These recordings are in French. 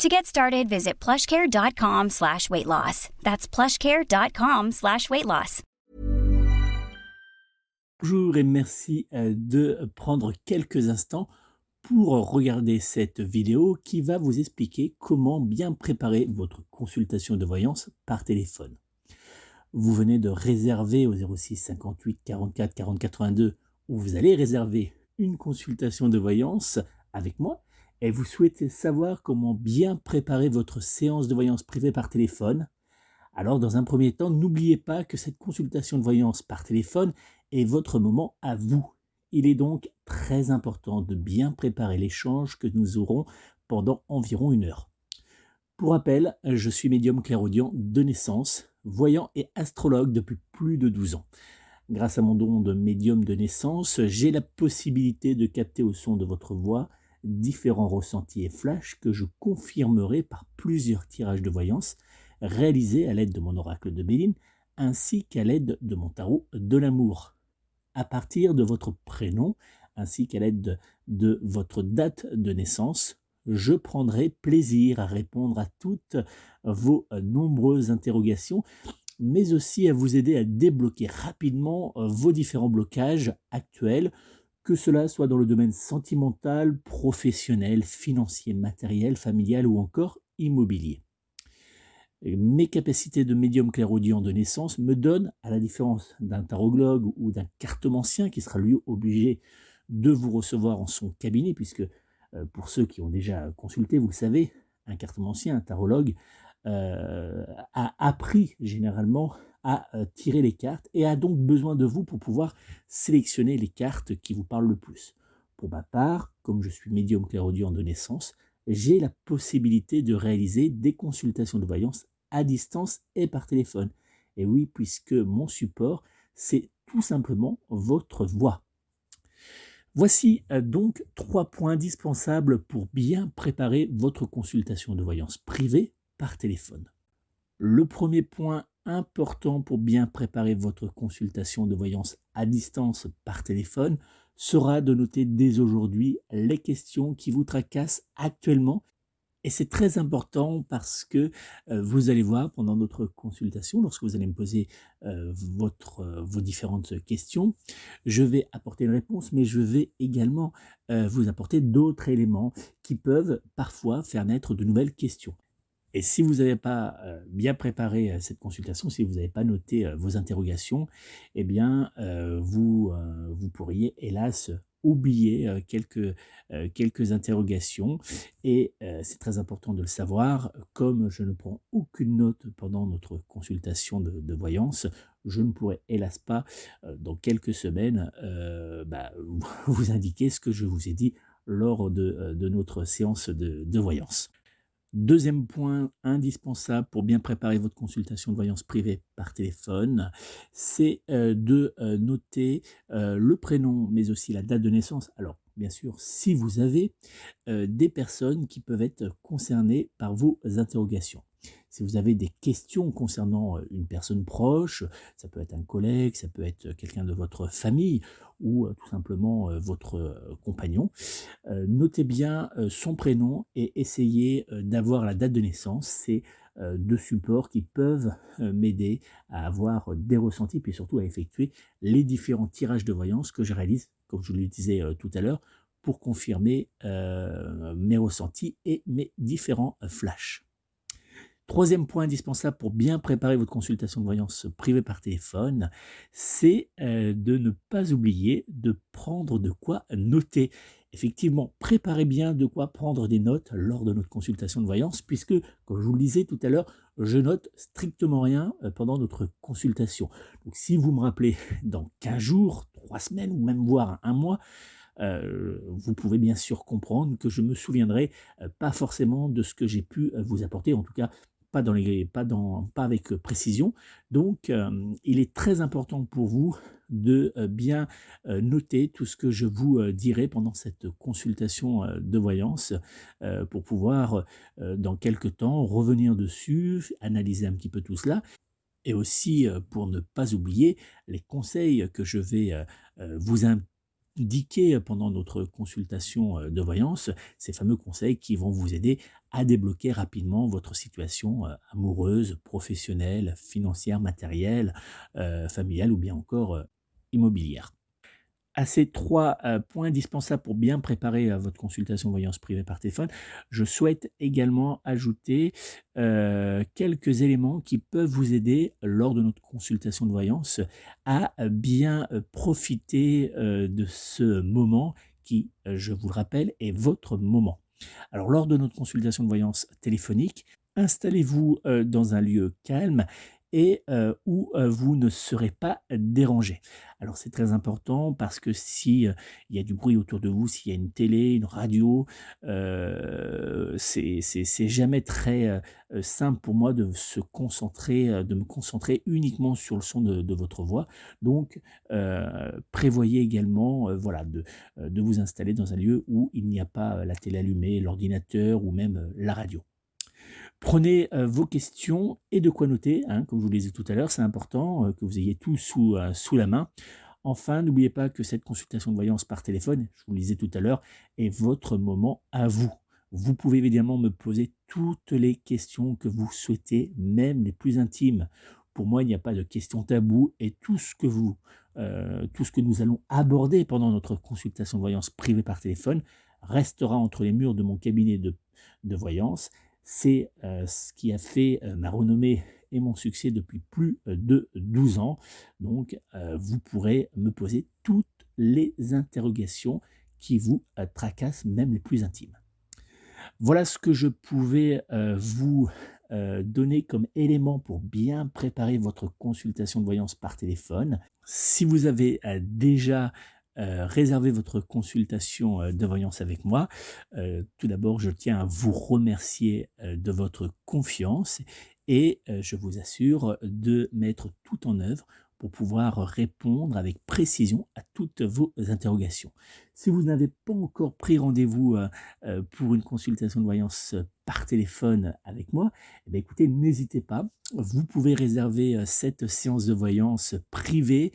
To get started, visit plushcare.com slash weight loss. That's plushcare.com slash weight loss. Bonjour et merci euh, de prendre quelques instants pour regarder cette vidéo qui va vous expliquer comment bien préparer votre consultation de voyance par téléphone. Vous venez de réserver au 06 58 44 40 82 où vous allez réserver une consultation de voyance avec moi et vous souhaitez savoir comment bien préparer votre séance de voyance privée par téléphone, alors dans un premier temps, n'oubliez pas que cette consultation de voyance par téléphone est votre moment à vous. Il est donc très important de bien préparer l'échange que nous aurons pendant environ une heure. Pour rappel, je suis médium clairaudient de naissance, voyant et astrologue depuis plus de 12 ans. Grâce à mon don de médium de naissance, j'ai la possibilité de capter au son de votre voix différents ressentis et flashs que je confirmerai par plusieurs tirages de voyance réalisés à l'aide de mon oracle de Béline ainsi qu'à l'aide de mon tarot de l'amour. À partir de votre prénom ainsi qu'à l'aide de, votre date de naissance, je prendrai plaisir à répondre à toutes vos nombreuses interrogations, mais aussi à vous aider à débloquer rapidement vos différents blocages actuels que cela soit dans le domaine sentimental, professionnel, financier, matériel, familial ou encore immobilier. Mes capacités de médium clairaudient de naissance me donnent, à la différence d'un tarologue ou d'un cartomancien qui sera lui obligé de vous recevoir en son cabinet, puisque euh, pour ceux qui ont déjà consulté, vous le savez, un cartomancien, un tarologue, euh, a appris généralement à euh, tirer les cartes et a donc besoin de vous pour pouvoir sélectionner les cartes qui vous parlent le plus. Pour ma part, comme je suis médium clairaudient de naissance, j'ai la possibilité de réaliser des consultations de voyance à distance et par téléphone. Et oui, puisque mon support, c'est tout simplement votre voix. Voici euh, donc trois points indispensables pour bien préparer votre consultation de voyance privée par téléphone. Le premier point important pour bien préparer votre consultation de voyance à distance par téléphone sera de noter dès aujourd'hui les questions qui vous tracassent actuellement. Et c'est très important parce que euh, vous allez voir pendant notre consultation, lorsque vous allez me poser euh, euh, vos différentes questions, je vais apporter une réponse, mais je vais également vous apporter d'autres éléments qui peuvent parfois faire naître de nouvelles questions. Et si vous n'avez pas euh, bien préparé euh, cette consultation, si vous n'avez pas noté euh, vos interrogations, eh bien, vous, vous pourriez hélas oublier quelques, quelques interrogations. Et c'est très important de le savoir. Comme je ne prends aucune note pendant notre consultation de, voyance, je ne pourrai hélas pas, dans quelques semaines, bah, vous indiquer ce que je vous ai dit lors de, de notre séance de, de voyance. Deuxième point indispensable pour bien préparer votre consultation de voyance privée par téléphone, c'est euh, de euh, noter euh, le prénom mais aussi la date de naissance. Alors bien sûr, si vous avez des personnes qui peuvent être concernées par vos interrogations. Si vous avez des questions concernant une personne proche, ça peut être un collègue, ça peut être quelqu'un de votre famille ou tout simplement votre compagnon, notez bien son prénom et essayez d'avoir la date de naissance. C'est deux supports qui peuvent m'aider à avoir des ressentis, puis surtout à effectuer les différents tirages de voyance que je réalise, comme je le disais tout à l'heure, pour confirmer mes ressentis et mes différents flashs. Troisième point indispensable pour bien préparer votre consultation de voyance privée par téléphone, c'est euh, de ne pas oublier de prendre de quoi noter. Effectivement, préparez bien de quoi prendre des notes lors de notre consultation de voyance, puisque, comme je vous le disais tout à l'heure, je note strictement rien euh, pendant notre consultation. Donc si vous me rappelez dans 15 jours, 3 semaines ou même voire un mois, euh, vous pouvez bien sûr comprendre que je me souviendrai pas forcément de ce que j'ai pu vous apporter, en tout cas pas, dans les, pas, dans, pas avec euh, précision. Donc, euh, il est très important pour vous de euh, bien noter tout ce que je vous dirai pendant cette consultation de voyance pour pouvoir, dans quelques temps, revenir dessus, analyser un petit peu tout cela et aussi pour ne pas oublier les conseils que je vais vous indiquer pendant notre consultation de voyance, ces fameux conseils qui vont vous aider à débloquer rapidement votre situation euh, amoureuse, professionnelle, financière, matérielle, euh, familiale ou bien encore euh, immobilière. À ces trois points indispensables pour bien préparer votre consultation voyance privée par téléphone, je souhaite également ajouter quelques éléments qui peuvent vous aider lors de notre consultation de voyance à bien profiter de ce moment qui, je vous le rappelle, est votre moment. Alors lors de notre consultation de voyance téléphonique, installez-vous euh, dans un lieu calme et euh, où euh, vous ne serez pas dérangé. Alors c'est très important parce que si il y a du bruit autour de vous, s'il y a une télé, une radio, c'est jamais très simple pour moi de se concentrer, de me concentrer uniquement sur le son de, votre voix. Donc prévoyez également, voilà, de vous installer dans un lieu où il n'y a pas la télé allumée, l'ordinateur ou même la radio. Prenez euh, vos questions et de quoi noter, hein, comme je vous le disais tout à l'heure, c'est important euh, que vous ayez tout sous, euh, sous la main. Enfin, n'oubliez pas que cette consultation de voyance par téléphone, je vous le disais tout à l'heure, est votre moment à vous. Vous pouvez évidemment me poser toutes les questions que vous souhaitez, même les plus intimes. Pour moi, il n'y a pas de questions taboues et tout ce que vous, tout ce que nous allons aborder pendant notre consultation de voyance privée par téléphone restera entre les murs de mon cabinet de, de voyance c'est euh, ce qui a fait euh, ma renommée et mon succès depuis plus euh, de 12 ans. Donc, vous pourrez me poser toutes les interrogations qui vous tracassent, même les plus intimes. Voilà ce que je pouvais vous donner comme élément pour bien préparer votre consultation de voyance par téléphone. Si vous avez déjà euh, réserver votre consultation euh, de voyance avec moi. Euh, tout d'abord, je tiens à vous remercier de votre confiance et je vous assure de mettre tout en œuvre pour pouvoir répondre avec précision à toutes vos interrogations. Si vous n'avez pas encore pris rendez-vous pour une consultation de voyance par téléphone avec moi, eh écoutez, n'hésitez pas. Vous pouvez réserver cette séance de voyance privée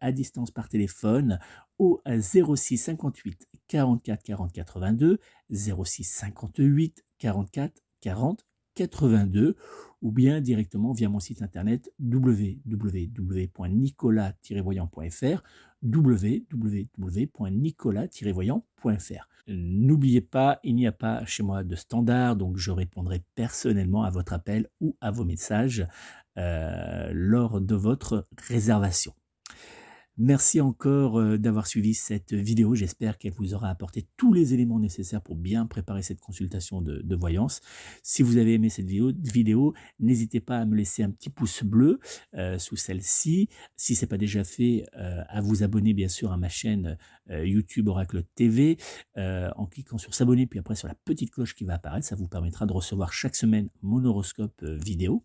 à distance par téléphone au 06 58 44 40 82, 06 58 44 40 82 ou bien directement via mon site internet www.nicolas-voyant.fr www.nicolas-voyant.fr. N'oubliez pas, il n'y a pas chez moi de standard, donc je répondrai personnellement à votre appel ou à vos messages euh, lors de votre réservation. Merci encore euh, d'avoir suivi cette vidéo. J'espère qu'elle vous aura apporté tous les éléments nécessaires pour bien préparer cette consultation de, voyance. Si vous avez aimé cette vidéo, n'hésitez pas à me laisser un petit pouce bleu euh, sous celle-ci. Si ce n'est pas déjà fait, euh, à vous abonner bien sûr à ma chaîne YouTube Oracle TV en cliquant sur s'abonner puis après sur la petite cloche qui va apparaître. Ça vous permettra de recevoir chaque semaine mon horoscope vidéo.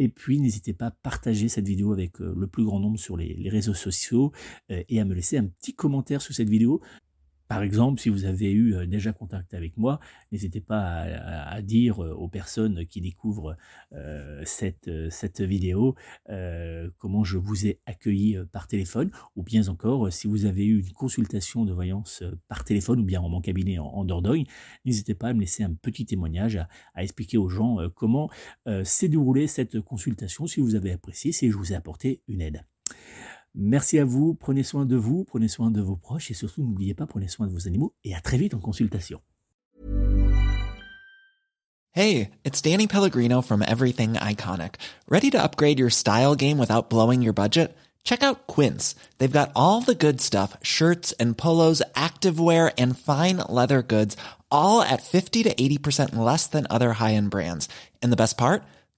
Et puis, n'hésitez pas à partager cette vidéo avec euh, le plus grand nombre sur les, réseaux sociaux euh, et à me laisser un petit commentaire sous cette vidéo. Par exemple, si vous avez eu euh, déjà contact avec moi, n'hésitez pas à, dire euh, aux personnes qui découvrent euh, cette, vidéo comment je vous ai accueilli par téléphone, ou bien encore, si vous avez eu une consultation de voyance par téléphone ou bien en mon cabinet en, Dordogne, n'hésitez pas à me laisser un petit témoignage, à expliquer aux gens comment s'est déroulée cette consultation, si vous avez apprécié, si je vous ai apporté une aide. Merci à vous, prenez soin de vous, prenez soin de vos proches et surtout n'oubliez pas, prenez soin de vos animaux et à très vite en consultation. Hey, it's Danny Pellegrino from Everything Iconic. Ready to upgrade your style game without blowing your budget? Check out Quince. They've got all the good stuff, shirts and polos, activewear and fine leather goods, all at 50 to 80% less than other high-end brands. And the best part?